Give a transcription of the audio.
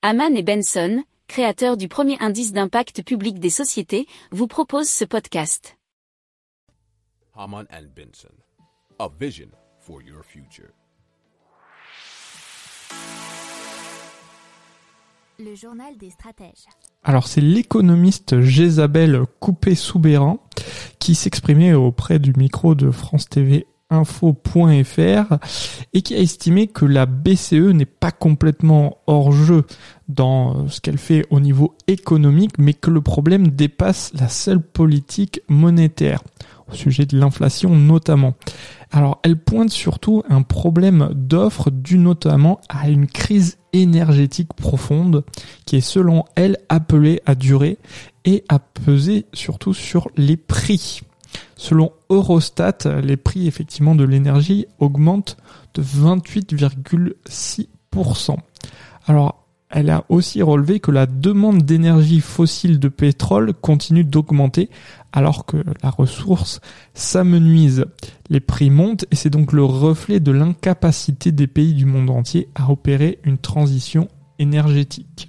Haman et Benson, créateurs du premier indice d'impact public des sociétés, vous proposent ce podcast. Haman and Benson, a vision for your future. Le journal des stratèges. Alors c'est l'économiste Jézabel Coupé-Soubéran qui s'exprimait auprès du micro de France TV info.fr et qui a estimé que la BCE n'est pas complètement hors jeu dans ce qu'elle fait au niveau économique, mais que le problème dépasse la seule politique monétaire, au sujet de l'inflation notamment. Alors elle pointe surtout un problème d'offre dû notamment à une crise énergétique profonde qui est selon elle appelée à durer et à peser surtout sur les prix. Selon Eurostat, les prix effectivement de l'énergie augmentent de 28,6%. Alors, elle a aussi relevé que la demande d'énergie fossile de pétrole continue d'augmenter alors que la ressource s'amenuise. Les prix montent et c'est donc le reflet de l'incapacité des pays du monde entier à opérer une transition énergétique.